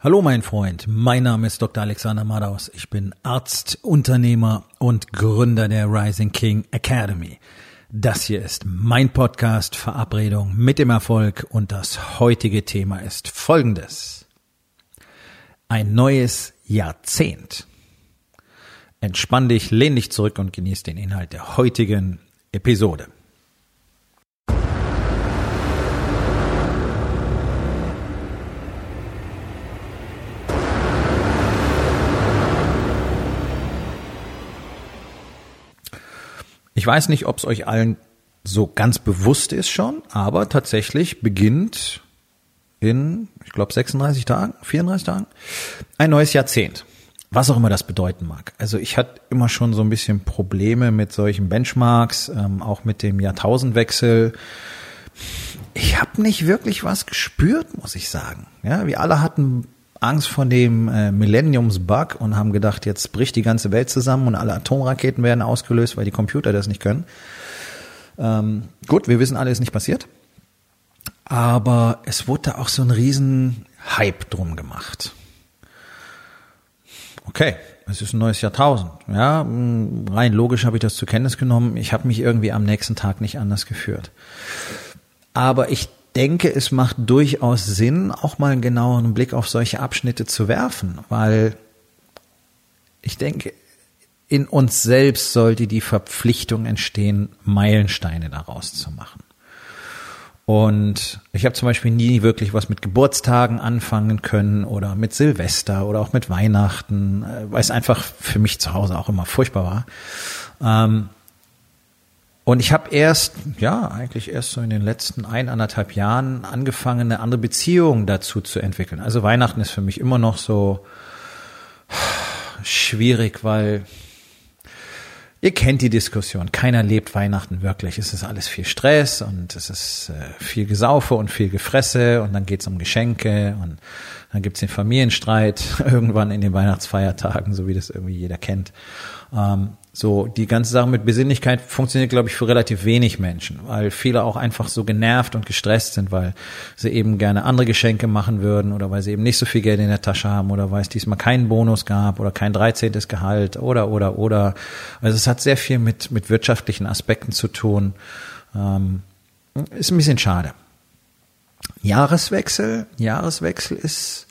Hallo mein Freund, mein Name ist Dr. Alexander Madaus. Ich bin Arzt, Unternehmer und Gründer der Rising King Academy. Das hier ist mein Podcast Verabredung mit dem Erfolg und das heutige Thema ist folgendes. Ein neues Jahrzehnt. Entspann dich, lehn dich zurück und genieß den Inhalt der heutigen Episode. Ich weiß nicht, ob es euch allen so ganz bewusst ist schon, aber tatsächlich beginnt in, ich glaube, 36 Tagen, 34 Tagen, ein neues Jahrzehnt. Was auch immer das bedeuten mag. Also ich hatte immer schon so ein bisschen Probleme mit solchen Benchmarks, ähm, auch mit dem Jahrtausendwechsel. Ich habe nicht wirklich was gespürt, muss ich sagen. Ja, wir alle hatten Angst vor dem äh, Millenniums-Bug und haben gedacht, jetzt bricht die ganze Welt zusammen und alle Atomraketen werden ausgelöst, weil die Computer das nicht können. Ähm, gut, wir wissen alle, ist nicht passiert. Aber es wurde da auch so ein riesen Hype drum gemacht. Okay, es ist ein neues Jahrtausend. Ja, rein logisch habe ich das zur Kenntnis genommen. Ich habe mich irgendwie am nächsten Tag nicht anders geführt. Aber ich denke, es macht durchaus Sinn, auch mal einen genaueren Blick auf solche Abschnitte zu werfen, weil ich denke, in uns selbst sollte die Verpflichtung entstehen, Meilensteine daraus zu machen. Und ich habe zum Beispiel nie wirklich was mit Geburtstagen anfangen können oder mit Silvester oder auch mit Weihnachten, äh, weil es einfach für mich zu Hause auch immer furchtbar war. Ähm, und ich habe erst, ja, eigentlich erst so in den letzten eineinhalb Jahren angefangen, eine andere Beziehung dazu zu entwickeln. Also Weihnachten ist für mich immer noch so schwierig, weil ihr kennt die Diskussion. Keiner lebt Weihnachten wirklich. Es ist alles viel Stress und es ist äh, viel Gesaufe und viel Gefresse und dann geht's um Geschenke und dann gibt's den Familienstreit irgendwann in den Weihnachtsfeiertagen, so wie das irgendwie jeder kennt. So, die ganze Sache mit Besinnlichkeit funktioniert, glaube ich, für relativ wenig Menschen, weil viele auch einfach so genervt und gestresst sind, weil sie eben gerne andere Geschenke machen würden oder weil sie eben nicht so viel Geld in der Tasche haben oder weil es diesmal keinen Bonus gab oder kein 13. Gehalt oder, oder, oder. Also es hat sehr viel mit, mit wirtschaftlichen Aspekten zu tun. Ähm, ist ein bisschen schade. Jahreswechsel, Jahreswechsel ist,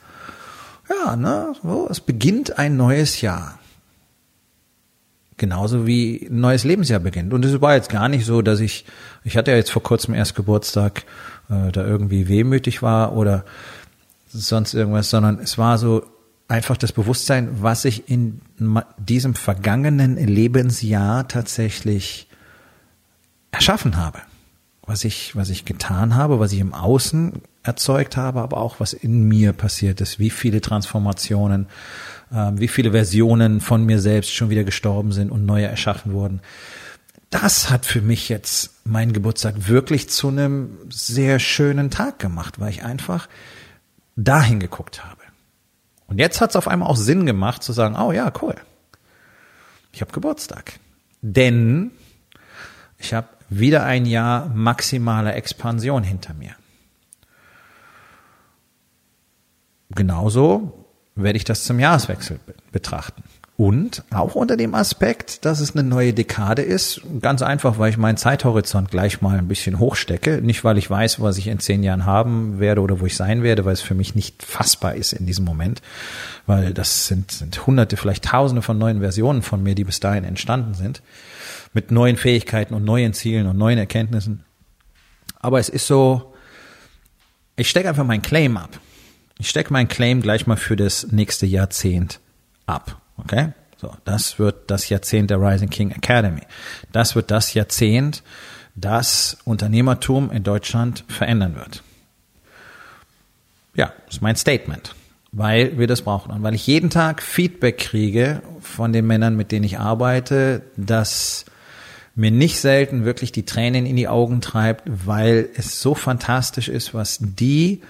ja, ne, so, es beginnt ein neues Jahr. Genauso wie ein neues Lebensjahr beginnt. Und es war jetzt gar nicht so, dass ich, ich hatte ja jetzt vor kurzem erst Geburtstag, äh, da irgendwie wehmütig war oder sonst irgendwas, sondern es war so einfach das Bewusstsein, was ich in diesem vergangenen Lebensjahr tatsächlich erschaffen habe. Was ich, was ich getan habe, was ich im Außen erzeugt habe, aber auch was in mir passiert ist, wie viele Transformationen, äh, wie viele Versionen von mir selbst schon wieder gestorben sind und neue erschaffen wurden. Das hat für mich jetzt meinen Geburtstag wirklich zu einem sehr schönen Tag gemacht, weil ich einfach dahin geguckt habe. Und jetzt hat es auf einmal auch Sinn gemacht zu sagen, oh ja, cool. Ich habe Geburtstag. Denn ich habe wieder ein Jahr maximaler Expansion hinter mir. Genauso werde ich das zum Jahreswechsel betrachten. Und auch unter dem Aspekt, dass es eine neue Dekade ist, ganz einfach, weil ich meinen Zeithorizont gleich mal ein bisschen hochstecke. Nicht, weil ich weiß, was ich in zehn Jahren haben werde oder wo ich sein werde, weil es für mich nicht fassbar ist in diesem Moment. Weil das sind, sind hunderte, vielleicht tausende von neuen Versionen von mir, die bis dahin entstanden sind. Mit neuen Fähigkeiten und neuen Zielen und neuen Erkenntnissen. Aber es ist so, ich stecke einfach meinen Claim ab. Ich stecke meinen Claim gleich mal für das nächste Jahrzehnt ab. Okay? So, das wird das Jahrzehnt der Rising King Academy. Das wird das Jahrzehnt, das Unternehmertum in Deutschland verändern wird. Ja, ist mein Statement, weil wir das brauchen und weil ich jeden Tag Feedback kriege von den Männern, mit denen ich arbeite, dass mir nicht selten wirklich die Tränen in die Augen treibt, weil es so fantastisch ist, was die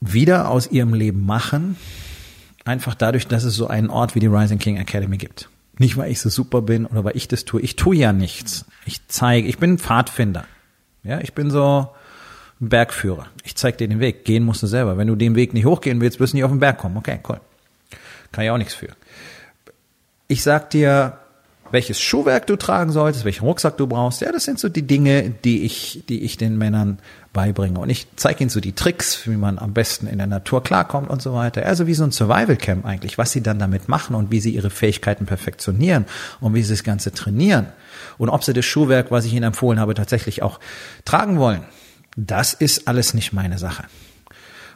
wieder aus ihrem Leben machen, einfach dadurch, dass es so einen Ort wie die Rising King Academy gibt. Nicht, weil ich so super bin oder weil ich das tue. Ich tue ja nichts. Ich zeige, ich bin Pfadfinder. Ja, ich bin so Bergführer. Ich zeig dir den Weg. Gehen musst du selber. Wenn du den Weg nicht hochgehen willst, wirst du nicht auf den Berg kommen. Okay, cool. Kann ich auch nichts für. Ich sag dir, welches Schuhwerk du tragen solltest, welchen Rucksack du brauchst. Ja, das sind so die Dinge, die ich, die ich den Männern beibringe. Und ich zeige ihnen so die Tricks, wie man am besten in der Natur klarkommt und so weiter. Also wie so ein Survival Camp eigentlich, was sie dann damit machen und wie sie ihre Fähigkeiten perfektionieren und wie sie das Ganze trainieren. Und ob sie das Schuhwerk, was ich ihnen empfohlen habe, tatsächlich auch tragen wollen. Das ist alles nicht meine Sache.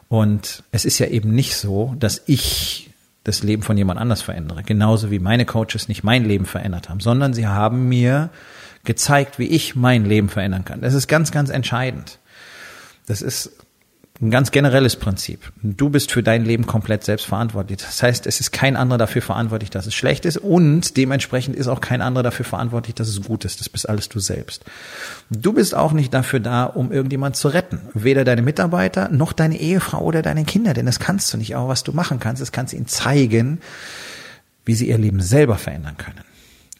Und es ist ja eben nicht so, dass ich das Leben von jemand anders verändere. Genauso wie meine Coaches nicht mein Leben verändert haben, sondern sie haben mir gezeigt, wie ich mein Leben verändern kann. Das ist ganz, ganz entscheidend. Das ist ein ganz generelles Prinzip. Du bist für dein Leben komplett selbst verantwortlich. Das heißt, es ist kein anderer dafür verantwortlich, dass es schlecht ist und dementsprechend ist auch kein anderer dafür verantwortlich, dass es gut ist. Das bist alles du selbst. Du bist auch nicht dafür da, um irgendjemand zu retten. Weder deine Mitarbeiter noch deine Ehefrau oder deine Kinder, denn das kannst du nicht. Aber was du machen kannst, ist kannst ihnen zeigen, wie sie ihr Leben selber verändern können.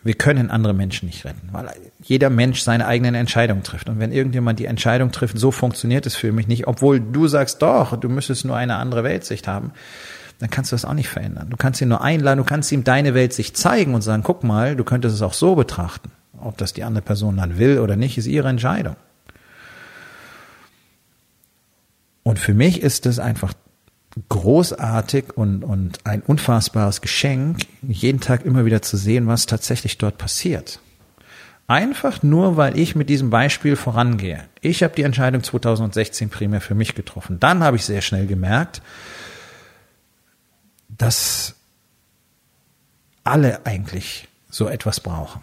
Wir können andere Menschen nicht retten, weil jeder Mensch seine eigenen Entscheidungen trifft. Und wenn irgendjemand die Entscheidung trifft, so funktioniert es für mich nicht, obwohl du sagst, doch, du müsstest nur eine andere Weltsicht haben, dann kannst du das auch nicht verändern. Du kannst ihn nur einladen, du kannst ihm deine Weltsicht zeigen und sagen, guck mal, du könntest es auch so betrachten. Ob das die andere Person dann will oder nicht, ist ihre Entscheidung. Und für mich ist es einfach großartig und, und ein unfassbares Geschenk, jeden Tag immer wieder zu sehen, was tatsächlich dort passiert. Einfach nur, weil ich mit diesem Beispiel vorangehe. Ich habe die Entscheidung 2016 primär für mich getroffen. Dann habe ich sehr schnell gemerkt, dass alle eigentlich so etwas brauchen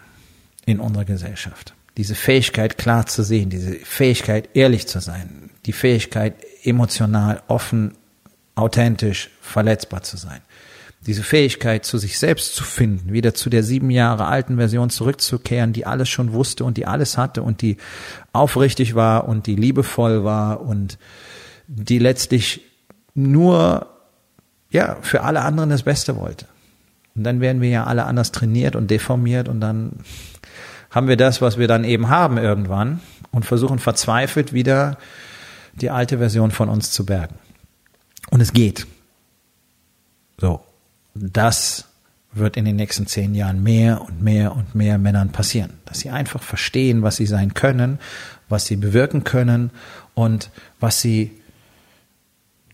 in unserer Gesellschaft. Diese Fähigkeit klar zu sehen, diese Fähigkeit ehrlich zu sein, die Fähigkeit emotional offen authentisch, verletzbar zu sein. Diese Fähigkeit, zu sich selbst zu finden, wieder zu der sieben Jahre alten Version zurückzukehren, die alles schon wusste und die alles hatte und die aufrichtig war und die liebevoll war und die letztlich nur, ja, für alle anderen das Beste wollte. Und dann werden wir ja alle anders trainiert und deformiert und dann haben wir das, was wir dann eben haben irgendwann und versuchen verzweifelt wieder die alte Version von uns zu bergen. Und es geht. So. Das wird in den nächsten zehn Jahren mehr und mehr und mehr Männern passieren. Dass sie einfach verstehen, was sie sein können, was sie bewirken können und was sie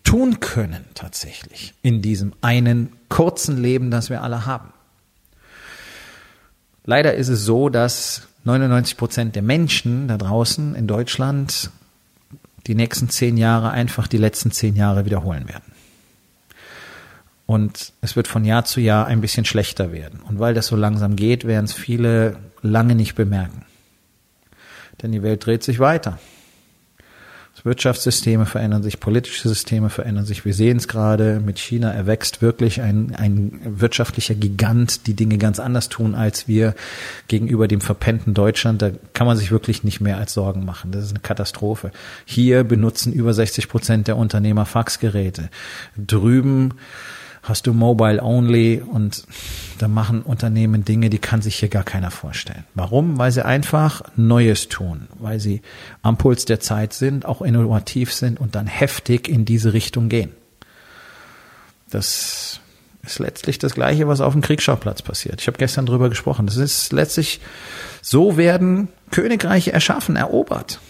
tun können tatsächlich in diesem einen kurzen Leben, das wir alle haben. Leider ist es so, dass 99 Prozent der Menschen da draußen in Deutschland die nächsten zehn Jahre einfach die letzten zehn Jahre wiederholen werden. Und es wird von Jahr zu Jahr ein bisschen schlechter werden. Und weil das so langsam geht, werden es viele lange nicht bemerken. Denn die Welt dreht sich weiter. Wirtschaftssysteme verändern sich, politische Systeme verändern sich. Wir sehen es gerade mit China. Er wächst wirklich ein, ein wirtschaftlicher Gigant, die Dinge ganz anders tun als wir gegenüber dem verpennten Deutschland. Da kann man sich wirklich nicht mehr als Sorgen machen. Das ist eine Katastrophe. Hier benutzen über 60 Prozent der Unternehmer Faxgeräte. Drüben hast du Mobile Only und da machen Unternehmen Dinge, die kann sich hier gar keiner vorstellen. Warum? Weil sie einfach Neues tun, weil sie am Puls der Zeit sind, auch innovativ sind und dann heftig in diese Richtung gehen. Das ist letztlich das Gleiche, was auf dem Kriegsschauplatz passiert. Ich habe gestern drüber gesprochen. Das ist letztlich, so werden Königreiche erschaffen, erobert.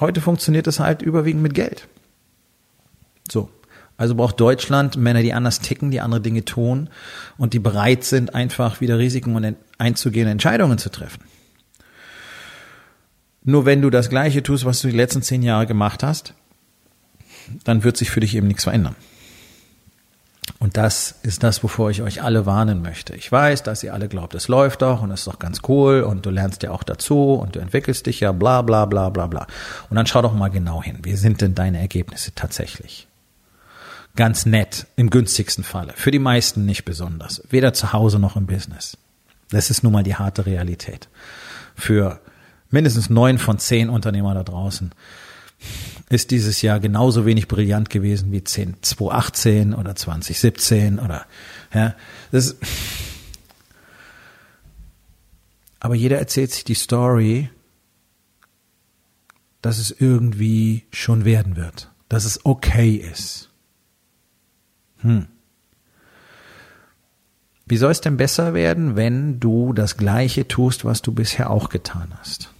Heute funktioniert es halt überwiegend mit Geld. So. Also braucht Deutschland Männer, die anders ticken, die andere Dinge tun und die bereit sind, einfach wieder Risiken einzugehen, Entscheidungen zu treffen. Nur wenn du das Gleiche tust, was du die letzten zehn Jahre gemacht hast, dann wird sich für dich eben nichts verändern. Und das ist das, wovor ich euch alle warnen möchte. Ich weiß, dass ihr alle glaubt, es läuft doch und es ist doch ganz cool und du lernst ja auch dazu und du entwickelst dich ja, bla bla bla bla bla. Und dann schau doch mal genau hin. Wie sind denn deine Ergebnisse tatsächlich? Ganz nett, im günstigsten Falle. Für die meisten nicht besonders. Weder zu Hause noch im Business. Das ist nun mal die harte Realität. Für mindestens neun von zehn Unternehmer da draußen ist dieses Jahr genauso wenig brillant gewesen wie 10, 2018 oder 2017 oder, ja, das, aber jeder erzählt sich die Story dass es irgendwie schon werden wird, dass es okay ist. Hm. Wie soll es denn besser werden, wenn du das Gleiche tust, was du bisher auch getan hast?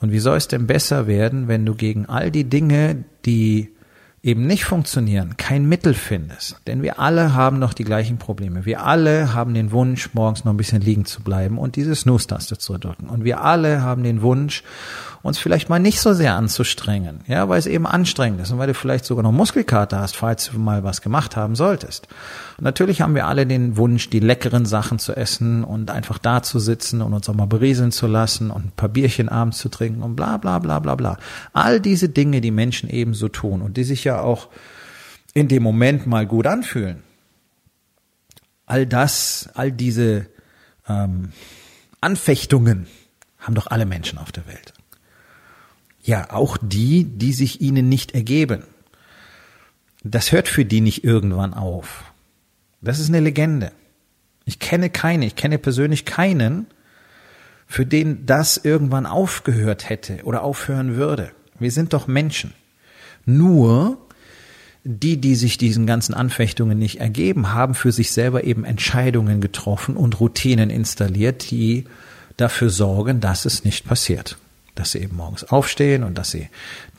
Und wie soll es denn besser werden, wenn du gegen all die Dinge, die eben nicht funktionieren, kein Mittel findest. Denn wir alle haben noch die gleichen Probleme. Wir alle haben den Wunsch, morgens noch ein bisschen liegen zu bleiben und diese Snooze-Taste zu drücken. Und wir alle haben den Wunsch, uns vielleicht mal nicht so sehr anzustrengen, ja, weil es eben anstrengend ist und weil du vielleicht sogar noch Muskelkater hast, falls du mal was gemacht haben solltest. Natürlich haben wir alle den Wunsch, die leckeren Sachen zu essen und einfach da zu sitzen und uns auch mal berieseln zu lassen und ein paar Bierchen abends zu trinken und bla bla bla bla bla. All diese Dinge, die Menschen eben so tun und die sich ja auch in dem Moment mal gut anfühlen. All das, all diese ähm, Anfechtungen haben doch alle Menschen auf der Welt. Ja, auch die, die sich ihnen nicht ergeben. Das hört für die nicht irgendwann auf. Das ist eine Legende. Ich kenne keine, ich kenne persönlich keinen, für den das irgendwann aufgehört hätte oder aufhören würde. Wir sind doch Menschen. Nur die, die sich diesen ganzen Anfechtungen nicht ergeben, haben für sich selber eben Entscheidungen getroffen und Routinen installiert, die dafür sorgen, dass es nicht passiert dass sie eben morgens aufstehen und dass sie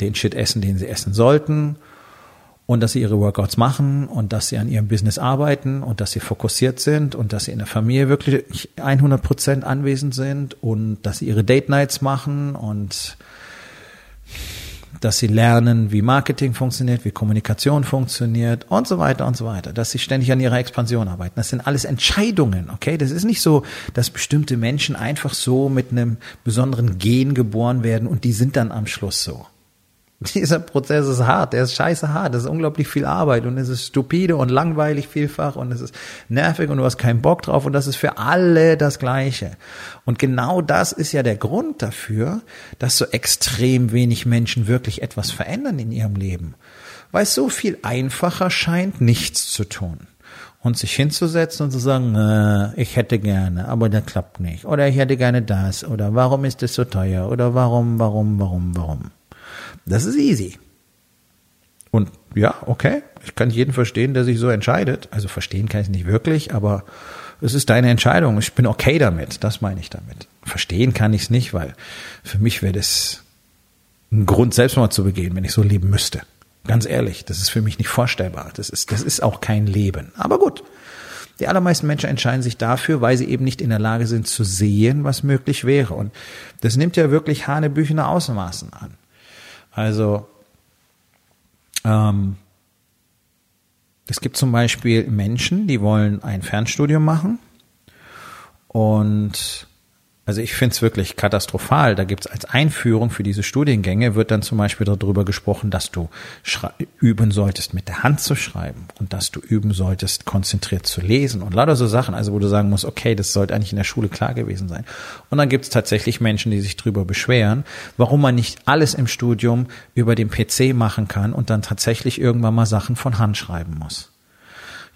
den Shit essen, den sie essen sollten und dass sie ihre Workouts machen und dass sie an ihrem Business arbeiten und dass sie fokussiert sind und dass sie in der Familie wirklich 100 Prozent anwesend sind und dass sie ihre Date Nights machen und dass sie lernen, wie Marketing funktioniert, wie Kommunikation funktioniert und so weiter und so weiter, dass sie ständig an ihrer Expansion arbeiten. Das sind alles Entscheidungen, okay? Das ist nicht so, dass bestimmte Menschen einfach so mit einem besonderen Gen geboren werden und die sind dann am Schluss so. Dieser Prozess ist hart, der ist scheiße hart, das ist unglaublich viel Arbeit und es ist stupide und langweilig vielfach und es ist nervig und du hast keinen Bock drauf und das ist für alle das Gleiche. Und genau das ist ja der Grund dafür, dass so extrem wenig Menschen wirklich etwas verändern in ihrem Leben. Weil es so viel einfacher scheint, nichts zu tun und sich hinzusetzen und zu sagen, äh, ich hätte gerne, aber der klappt nicht. Oder ich hätte gerne das. Oder warum ist das so teuer? Oder warum, warum, warum, warum? Das ist easy. Und ja, okay, ich kann jeden verstehen, der sich so entscheidet. Also verstehen kann ich nicht wirklich, aber es ist deine Entscheidung. Ich bin okay damit. Das meine ich damit. Verstehen kann ich es nicht, weil für mich wäre das ein Grund, Selbstmord zu begehen, wenn ich so leben müsste. Ganz ehrlich, das ist für mich nicht vorstellbar. Das ist, das ist auch kein Leben. Aber gut. Die allermeisten Menschen entscheiden sich dafür, weil sie eben nicht in der Lage sind zu sehen, was möglich wäre. Und das nimmt ja wirklich hanebüchene Ausmaßen an. Also ähm, es gibt zum Beispiel Menschen, die wollen ein Fernstudium machen und also ich finde es wirklich katastrophal. Da gibt es als Einführung für diese Studiengänge, wird dann zum Beispiel darüber gesprochen, dass du üben solltest, mit der Hand zu schreiben und dass du üben solltest, konzentriert zu lesen und lauter so Sachen, also wo du sagen musst, okay, das sollte eigentlich in der Schule klar gewesen sein. Und dann gibt es tatsächlich Menschen, die sich darüber beschweren, warum man nicht alles im Studium über den PC machen kann und dann tatsächlich irgendwann mal Sachen von Hand schreiben muss.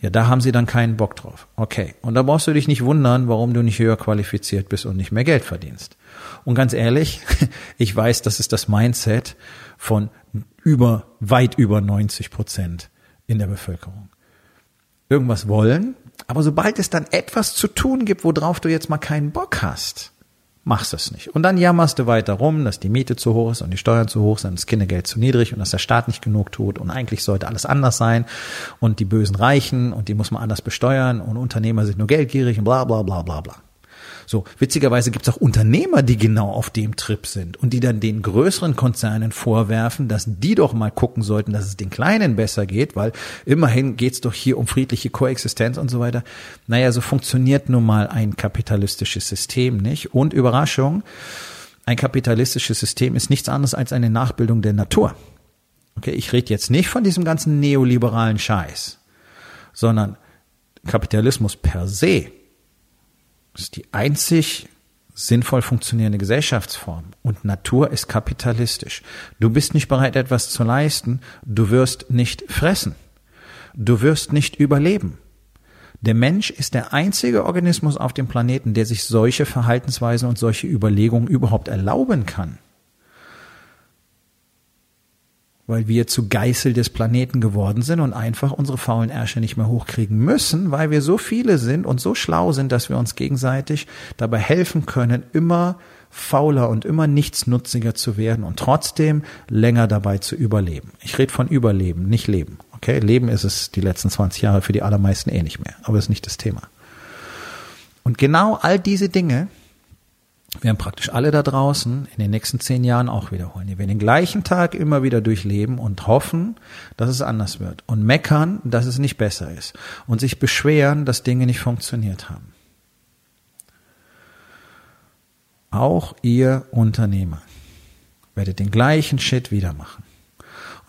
Ja, da haben sie dann keinen Bock drauf. Okay. Und da brauchst du dich nicht wundern, warum du nicht höher qualifiziert bist und nicht mehr Geld verdienst. Und ganz ehrlich, ich weiß, das ist das Mindset von über, weit über 90 Prozent in der Bevölkerung. Irgendwas wollen, aber sobald es dann etwas zu tun gibt, worauf du jetzt mal keinen Bock hast, machst es nicht. Und dann jammerst du weiter rum, dass die Miete zu hoch ist und die Steuern zu hoch sind, das Kindergeld zu niedrig und dass der Staat nicht genug tut und eigentlich sollte alles anders sein und die bösen Reichen und die muss man anders besteuern und Unternehmer sind nur geldgierig und bla bla bla bla bla. So, witzigerweise gibt es auch Unternehmer, die genau auf dem Trip sind und die dann den größeren Konzernen vorwerfen, dass die doch mal gucken sollten, dass es den Kleinen besser geht, weil immerhin geht es doch hier um friedliche Koexistenz und so weiter. Naja, so funktioniert nun mal ein kapitalistisches System nicht. Und Überraschung, ein kapitalistisches System ist nichts anderes als eine Nachbildung der Natur. Okay, ich rede jetzt nicht von diesem ganzen neoliberalen Scheiß, sondern Kapitalismus per se das ist die einzig sinnvoll funktionierende Gesellschaftsform. Und Natur ist kapitalistisch. Du bist nicht bereit, etwas zu leisten, du wirst nicht fressen. Du wirst nicht überleben. Der Mensch ist der einzige Organismus auf dem Planeten, der sich solche Verhaltensweisen und solche Überlegungen überhaupt erlauben kann. Weil wir zu Geißel des Planeten geworden sind und einfach unsere faulen Ärsche nicht mehr hochkriegen müssen, weil wir so viele sind und so schlau sind, dass wir uns gegenseitig dabei helfen können, immer fauler und immer nichtsnutziger zu werden und trotzdem länger dabei zu überleben. Ich rede von Überleben, nicht Leben. Okay, Leben ist es die letzten 20 Jahre für die allermeisten eh nicht mehr, aber ist nicht das Thema. Und genau all diese Dinge werden praktisch alle da draußen in den nächsten zehn Jahren auch wiederholen. Die werden den gleichen Tag immer wieder durchleben und hoffen, dass es anders wird. Und meckern, dass es nicht besser ist. Und sich beschweren, dass Dinge nicht funktioniert haben. Auch ihr Unternehmer werdet den gleichen Shit wieder machen.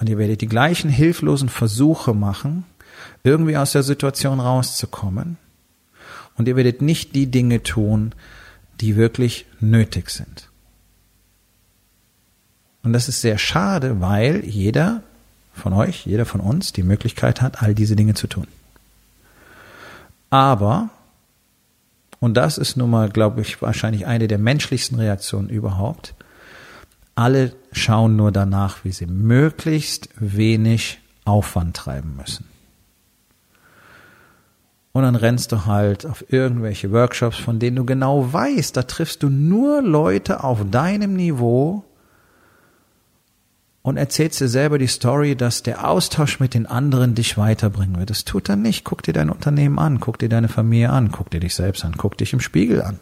Und ihr werdet die gleichen hilflosen Versuche machen, irgendwie aus der Situation rauszukommen. Und ihr werdet nicht die Dinge tun, die wirklich nötig sind. Und das ist sehr schade, weil jeder von euch, jeder von uns die Möglichkeit hat, all diese Dinge zu tun. Aber, und das ist nun mal, glaube ich, wahrscheinlich eine der menschlichsten Reaktionen überhaupt, alle schauen nur danach, wie sie möglichst wenig Aufwand treiben müssen. Und dann rennst du halt auf irgendwelche Workshops, von denen du genau weißt, da triffst du nur Leute auf deinem Niveau und erzählst dir selber die Story, dass der Austausch mit den anderen dich weiterbringen wird. Das tut er nicht. Guck dir dein Unternehmen an, guck dir deine Familie an, guck dir dich selbst an, guck dich im Spiegel an.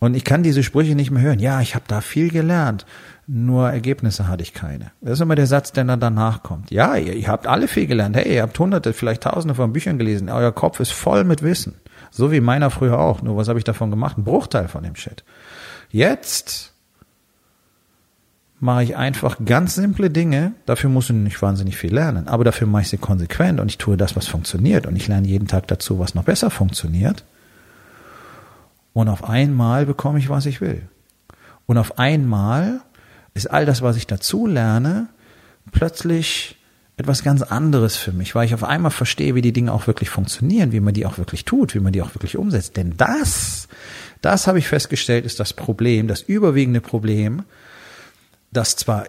Und ich kann diese Sprüche nicht mehr hören. Ja, ich habe da viel gelernt nur Ergebnisse hatte ich keine. Das ist immer der Satz, der dann danach kommt. Ja, ihr, ihr habt alle viel gelernt. Hey, ihr habt hunderte, vielleicht tausende von Büchern gelesen. Euer Kopf ist voll mit Wissen. So wie meiner früher auch. Nur was habe ich davon gemacht? Ein Bruchteil von dem Shit. Jetzt mache ich einfach ganz simple Dinge. Dafür muss ich nicht wahnsinnig viel lernen. Aber dafür mache ich sie konsequent und ich tue das, was funktioniert. Und ich lerne jeden Tag dazu, was noch besser funktioniert. Und auf einmal bekomme ich, was ich will. Und auf einmal ist all das, was ich dazu lerne, plötzlich etwas ganz anderes für mich, weil ich auf einmal verstehe, wie die Dinge auch wirklich funktionieren, wie man die auch wirklich tut, wie man die auch wirklich umsetzt. Denn das, das habe ich festgestellt, ist das Problem, das überwiegende Problem, dass zwar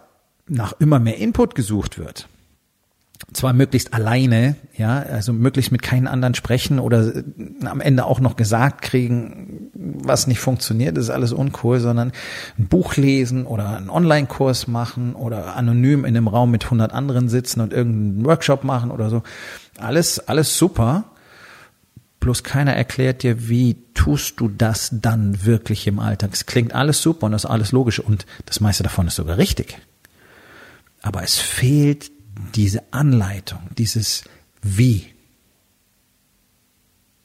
nach immer mehr Input gesucht wird, zwar möglichst alleine, ja, also möglichst mit keinen anderen sprechen oder am Ende auch noch gesagt kriegen, was nicht funktioniert, ist alles uncool, sondern ein Buch lesen oder einen Online-Kurs machen oder anonym in einem Raum mit 100 anderen sitzen und irgendeinen Workshop machen oder so. Alles, alles super. Bloß keiner erklärt dir, wie tust du das dann wirklich im Alltag. Es klingt alles super und das ist alles logisch und das meiste davon ist sogar richtig. Aber es fehlt diese Anleitung, dieses Wie.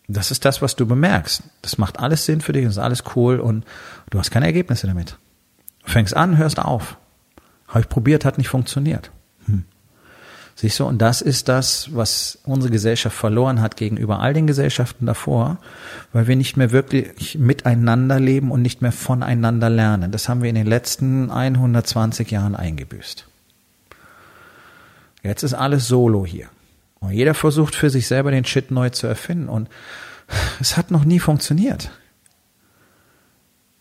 Das ist das, was du bemerkst. Das macht alles Sinn für dich, das ist alles cool und du hast keine Ergebnisse damit. Du fängst an, hörst auf. Habe ich probiert, hat nicht funktioniert. Hm. Siehst du, und das ist das, was unsere Gesellschaft verloren hat gegenüber all den Gesellschaften davor, weil wir nicht mehr wirklich miteinander leben und nicht mehr voneinander lernen. Das haben wir in den letzten 120 Jahren eingebüßt. Jetzt ist alles solo hier. Und jeder versucht für sich selber den Shit neu zu erfinden. Und es hat noch nie funktioniert.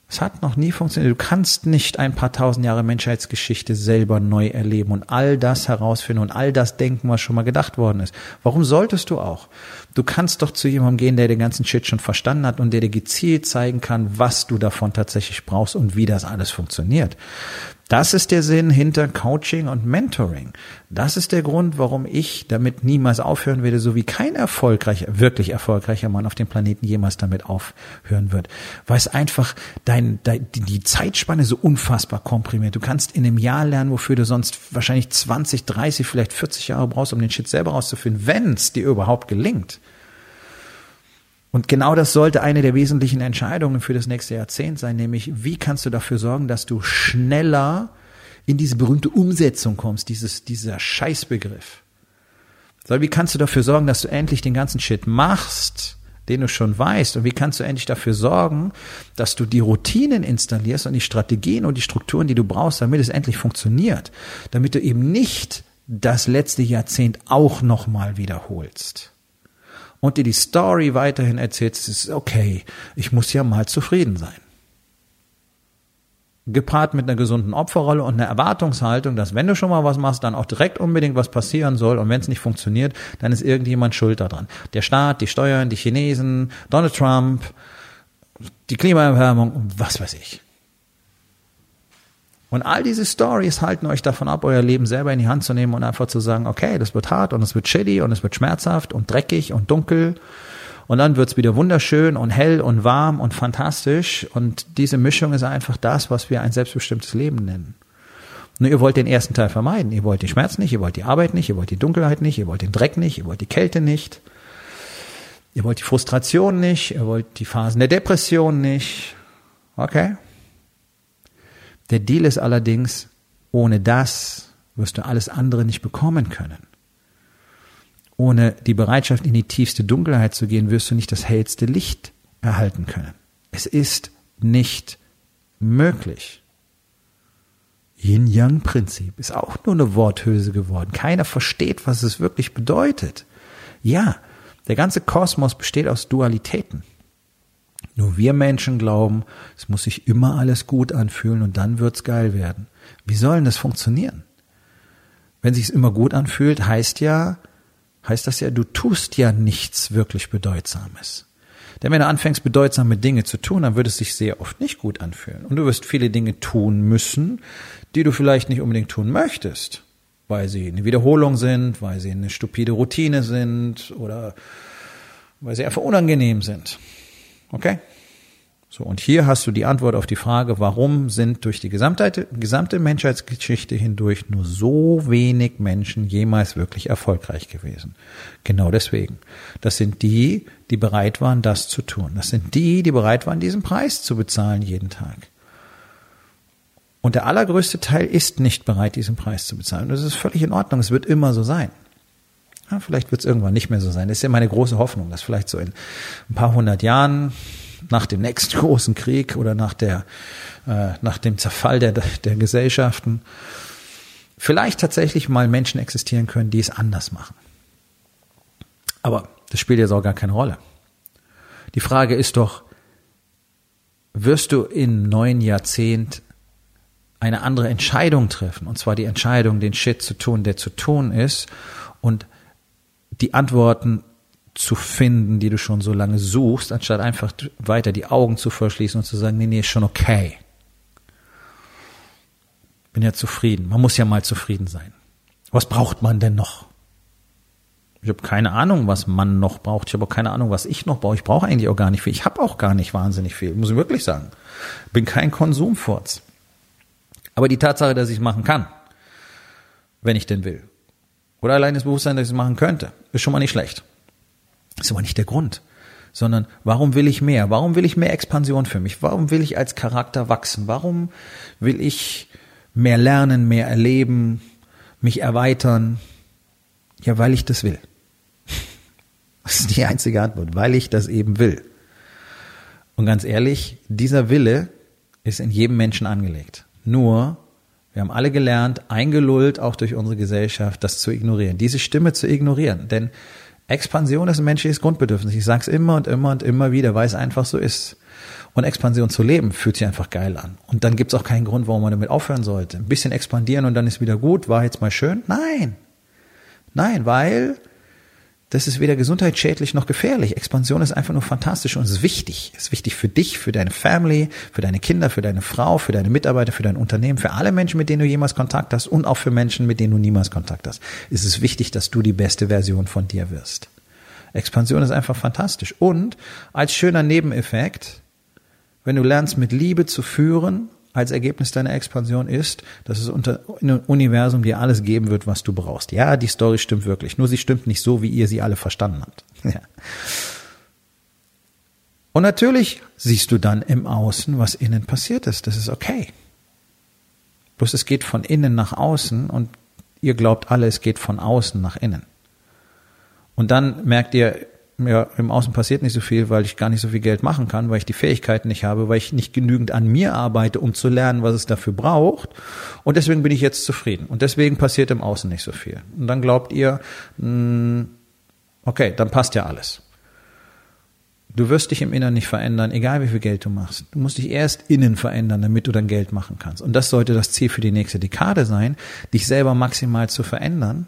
Es hat noch nie funktioniert. Du kannst nicht ein paar tausend Jahre Menschheitsgeschichte selber neu erleben und all das herausfinden und all das denken, was schon mal gedacht worden ist. Warum solltest du auch? Du kannst doch zu jemandem gehen, der den ganzen Shit schon verstanden hat und der dir gezielt zeigen kann, was du davon tatsächlich brauchst und wie das alles funktioniert. Das ist der Sinn hinter Coaching und Mentoring. Das ist der Grund, warum ich damit niemals aufhören werde, so wie kein erfolgreicher, wirklich erfolgreicher Mann auf dem Planeten jemals damit aufhören wird. Weil es einfach dein, dein, die Zeitspanne so unfassbar komprimiert. Du kannst in einem Jahr lernen, wofür du sonst wahrscheinlich 20, 30, vielleicht 40 Jahre brauchst, um den Shit selber rauszufinden, wenn es dir überhaupt gelingt. Und genau das sollte eine der wesentlichen Entscheidungen für das nächste Jahrzehnt sein, nämlich wie kannst du dafür sorgen, dass du schneller in diese berühmte Umsetzung kommst, dieses, dieser Scheißbegriff. So, wie kannst du dafür sorgen, dass du endlich den ganzen Shit machst, den du schon weißt? Und wie kannst du endlich dafür sorgen, dass du die Routinen installierst und die Strategien und die Strukturen, die du brauchst, damit es endlich funktioniert? Damit du eben nicht das letzte Jahrzehnt auch nochmal wiederholst und dir die Story weiterhin erzählst, ist okay, ich muss ja mal zufrieden sein. gepaart mit einer gesunden Opferrolle und einer Erwartungshaltung, dass wenn du schon mal was machst, dann auch direkt unbedingt was passieren soll und wenn es nicht funktioniert, dann ist irgendjemand schuld daran. Der Staat, die Steuern, die Chinesen, Donald Trump, die Klimaerwärmung, was weiß ich. Und all diese Stories halten euch davon ab, euer Leben selber in die Hand zu nehmen und einfach zu sagen, okay, das wird hart und es wird shitty und es wird schmerzhaft und dreckig und dunkel. Und dann wird's wieder wunderschön und hell und warm und fantastisch. Und diese Mischung ist einfach das, was wir ein selbstbestimmtes Leben nennen. Nur ihr wollt den ersten Teil vermeiden. Ihr wollt die Schmerz nicht, ihr wollt die Arbeit nicht, ihr wollt die Dunkelheit nicht, ihr wollt den Dreck nicht, ihr wollt die Kälte nicht. Ihr wollt die Frustration nicht, ihr wollt die Phasen der Depression nicht. Okay. Der Deal ist allerdings, ohne das wirst du alles andere nicht bekommen können. Ohne die Bereitschaft, in die tiefste Dunkelheit zu gehen, wirst du nicht das hellste Licht erhalten können. Es ist nicht möglich. Yin-Yang-Prinzip ist auch nur eine Worthülse geworden. Keiner versteht, was es wirklich bedeutet. Ja, der ganze Kosmos besteht aus Dualitäten. Nur wir Menschen glauben, es muss sich immer alles gut anfühlen und dann wird's geil werden. Wie soll denn das funktionieren? Wenn sich's immer gut anfühlt, heißt ja, heißt das ja, du tust ja nichts wirklich Bedeutsames. Denn wenn du anfängst, bedeutsame Dinge zu tun, dann wird es sich sehr oft nicht gut anfühlen. Und du wirst viele Dinge tun müssen, die du vielleicht nicht unbedingt tun möchtest weil sie eine Wiederholung sind, weil sie eine stupide Routine sind oder weil sie einfach unangenehm sind. Okay? So, und hier hast du die Antwort auf die Frage, warum sind durch die gesamte, gesamte Menschheitsgeschichte hindurch nur so wenig Menschen jemals wirklich erfolgreich gewesen? Genau deswegen. Das sind die, die bereit waren, das zu tun. Das sind die, die bereit waren, diesen Preis zu bezahlen jeden Tag. Und der allergrößte Teil ist nicht bereit, diesen Preis zu bezahlen. Das ist völlig in Ordnung. Es wird immer so sein. Ja, vielleicht wird es irgendwann nicht mehr so sein. Das ist ja meine große Hoffnung, dass vielleicht so in ein paar hundert Jahren nach dem nächsten großen Krieg oder nach der, äh, nach dem Zerfall der, der Gesellschaften vielleicht tatsächlich mal Menschen existieren können, die es anders machen. Aber das spielt jetzt auch gar keine Rolle. Die Frage ist doch, wirst du im neuen Jahrzehnt eine andere Entscheidung treffen. Und zwar die Entscheidung, den Shit zu tun, der zu tun ist. Und die Antworten zu finden, die du schon so lange suchst, anstatt einfach weiter die Augen zu verschließen und zu sagen, nee, nee, ist schon okay. Bin ja zufrieden. Man muss ja mal zufrieden sein. Was braucht man denn noch? Ich habe keine Ahnung, was man noch braucht. Ich habe auch keine Ahnung, was ich noch brauche. Ich brauche eigentlich auch gar nicht viel. Ich habe auch gar nicht wahnsinnig viel, muss ich wirklich sagen. Bin kein Konsumfurz. Aber die Tatsache, dass ich es machen kann, wenn ich denn will, oder allein das Bewusstsein, dass ich es machen könnte, ist schon mal nicht schlecht. Ist aber nicht der Grund, sondern warum will ich mehr? Warum will ich mehr Expansion für mich? Warum will ich als Charakter wachsen? Warum will ich mehr lernen, mehr erleben, mich erweitern? Ja, weil ich das will. Das ist die einzige Antwort, weil ich das eben will. Und ganz ehrlich, dieser Wille ist in jedem Menschen angelegt. Nur, wir haben alle gelernt, eingelullt auch durch unsere Gesellschaft, das zu ignorieren, diese Stimme zu ignorieren. Denn Expansion ist ein menschliches Grundbedürfnis. Ich sage es immer und immer und immer wieder, weil es einfach so ist. Und Expansion zu leben fühlt sich einfach geil an. Und dann gibt es auch keinen Grund, warum man damit aufhören sollte. Ein bisschen expandieren und dann ist wieder gut, war jetzt mal schön. Nein. Nein, weil das ist weder gesundheitsschädlich noch gefährlich. Expansion ist einfach nur fantastisch und ist wichtig. Es ist wichtig für dich, für deine Family, für deine Kinder, für deine Frau, für deine Mitarbeiter, für dein Unternehmen, für alle Menschen, mit denen du jemals Kontakt hast und auch für Menschen, mit denen du niemals Kontakt hast. Es ist wichtig, dass du die beste Version von dir wirst. Expansion ist einfach fantastisch. Und als schöner Nebeneffekt, wenn du lernst, mit Liebe zu führen als Ergebnis deiner Expansion ist, dass es unter im Universum dir alles geben wird, was du brauchst. Ja, die Story stimmt wirklich. Nur sie stimmt nicht so, wie ihr sie alle verstanden habt. Ja. Und natürlich siehst du dann im Außen, was innen passiert ist. Das ist okay. Bloß es geht von innen nach außen und ihr glaubt alle, es geht von außen nach innen. Und dann merkt ihr, ja, im Außen passiert nicht so viel, weil ich gar nicht so viel Geld machen kann, weil ich die Fähigkeiten nicht habe, weil ich nicht genügend an mir arbeite, um zu lernen, was es dafür braucht. Und deswegen bin ich jetzt zufrieden. Und deswegen passiert im Außen nicht so viel. Und dann glaubt ihr, hm, okay, dann passt ja alles. Du wirst dich im Inneren nicht verändern, egal wie viel Geld du machst. Du musst dich erst innen verändern, damit du dann Geld machen kannst. Und das sollte das Ziel für die nächste Dekade sein, dich selber maximal zu verändern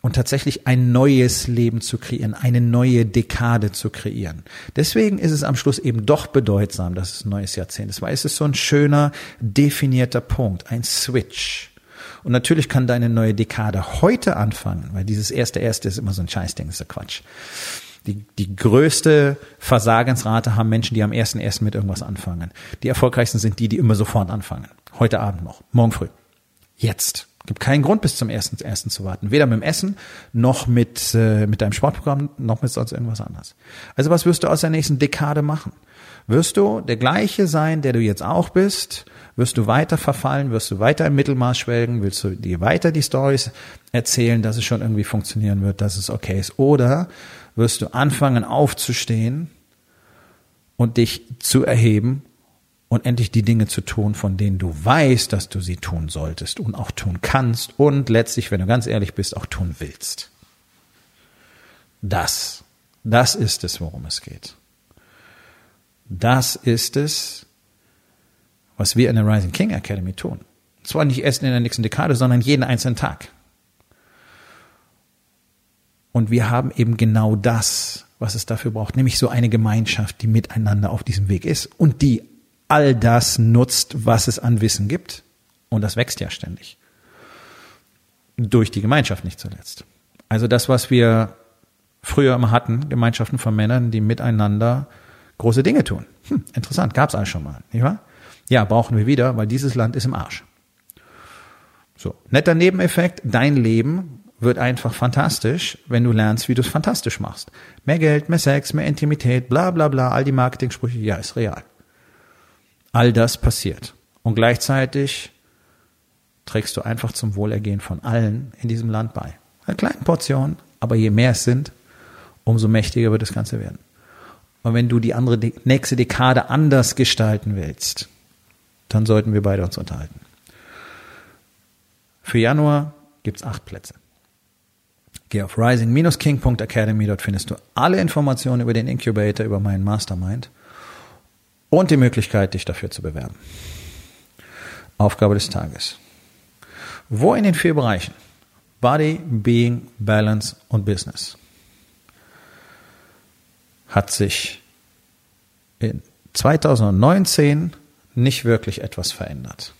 und tatsächlich ein neues Leben zu kreieren, eine neue Dekade zu kreieren. Deswegen ist es am Schluss eben doch bedeutsam, dass es ein neues Jahrzehnt ist, weil es ist so ein schöner, definierter Punkt, ein Switch. Und natürlich kann deine neue Dekade heute anfangen, weil dieses erste erste ist immer so ein Scheißding, ist ja Quatsch. Die, die größte Versagensrate haben Menschen, die am ersten ersten mit irgendwas anfangen. Die erfolgreichsten sind die, die immer sofort anfangen. Heute Abend noch, morgen früh. Jetzt. Gibt keinen Grund, bis zum ersten ersten zu warten. Weder mit dem Essen, noch mit, äh, mit deinem Sportprogramm, noch mit sonst irgendwas anderes. Also was wirst du aus der nächsten Dekade machen? Wirst du der gleiche sein, der du jetzt auch bist? Wirst du weiter verfallen? Wirst du weiter im Mittelmaß schwelgen? Willst du dir weiter die Stories erzählen, dass es schon irgendwie funktionieren wird, dass es okay ist? Oder wirst du anfangen aufzustehen und dich zu erheben und endlich die Dinge zu tun, von denen du weißt, dass du sie tun solltest und auch tun kannst und letztlich, wenn du ganz ehrlich bist, auch tun willst. Das, das ist es, worum es geht. Das ist es, was wir in der Rising King Academy tun. zwar nicht erst in der nächsten Dekade, sondern jeden einzelnen Tag. Und wir haben eben genau das, was es dafür braucht, nämlich so eine Gemeinschaft, die miteinander auf diesem Weg ist und die all das nutzt, was es an Wissen gibt. Und das wächst ja ständig. Durch die Gemeinschaft nicht zuletzt. Also das, was wir früher immer hatten, Gemeinschaften von Männern, die miteinander große Dinge tun. Hm, interessant, gab's alles schon mal, nicht wahr? Ja, brauchen wir wieder, weil dieses Land ist im Arsch. So, netter Nebeneffekt, dein Leben wird einfach fantastisch, wenn du lernst, wie du es fantastisch machst. Mehr Geld, mehr Sex, mehr Intimität, bla bla bla, all die Marketing-Sprüche, ja, ist real. All das passiert. Und gleichzeitig trägst du einfach zum Wohlergehen von allen in diesem Land bei. Eine kleine Portion, aber je mehr es sind, umso mächtiger wird das Ganze werden. Und wenn du die andere, nächste Dekade anders gestalten willst, dann sollten wir beide uns unterhalten. Für Januar gibt's acht Plätze. Geh auf rising-king.academy, dort findest du alle Informationen über den Incubator, über meinen Mastermind und die Möglichkeit, dich dafür zu bewerben. Aufgabe des Tages. Wo in den vier Bereichen Body, Being, Balance und Business hat sich in 2019 nicht wirklich etwas verändert?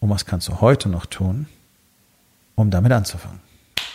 Und was kannst du heute noch tun, um damit anzufangen.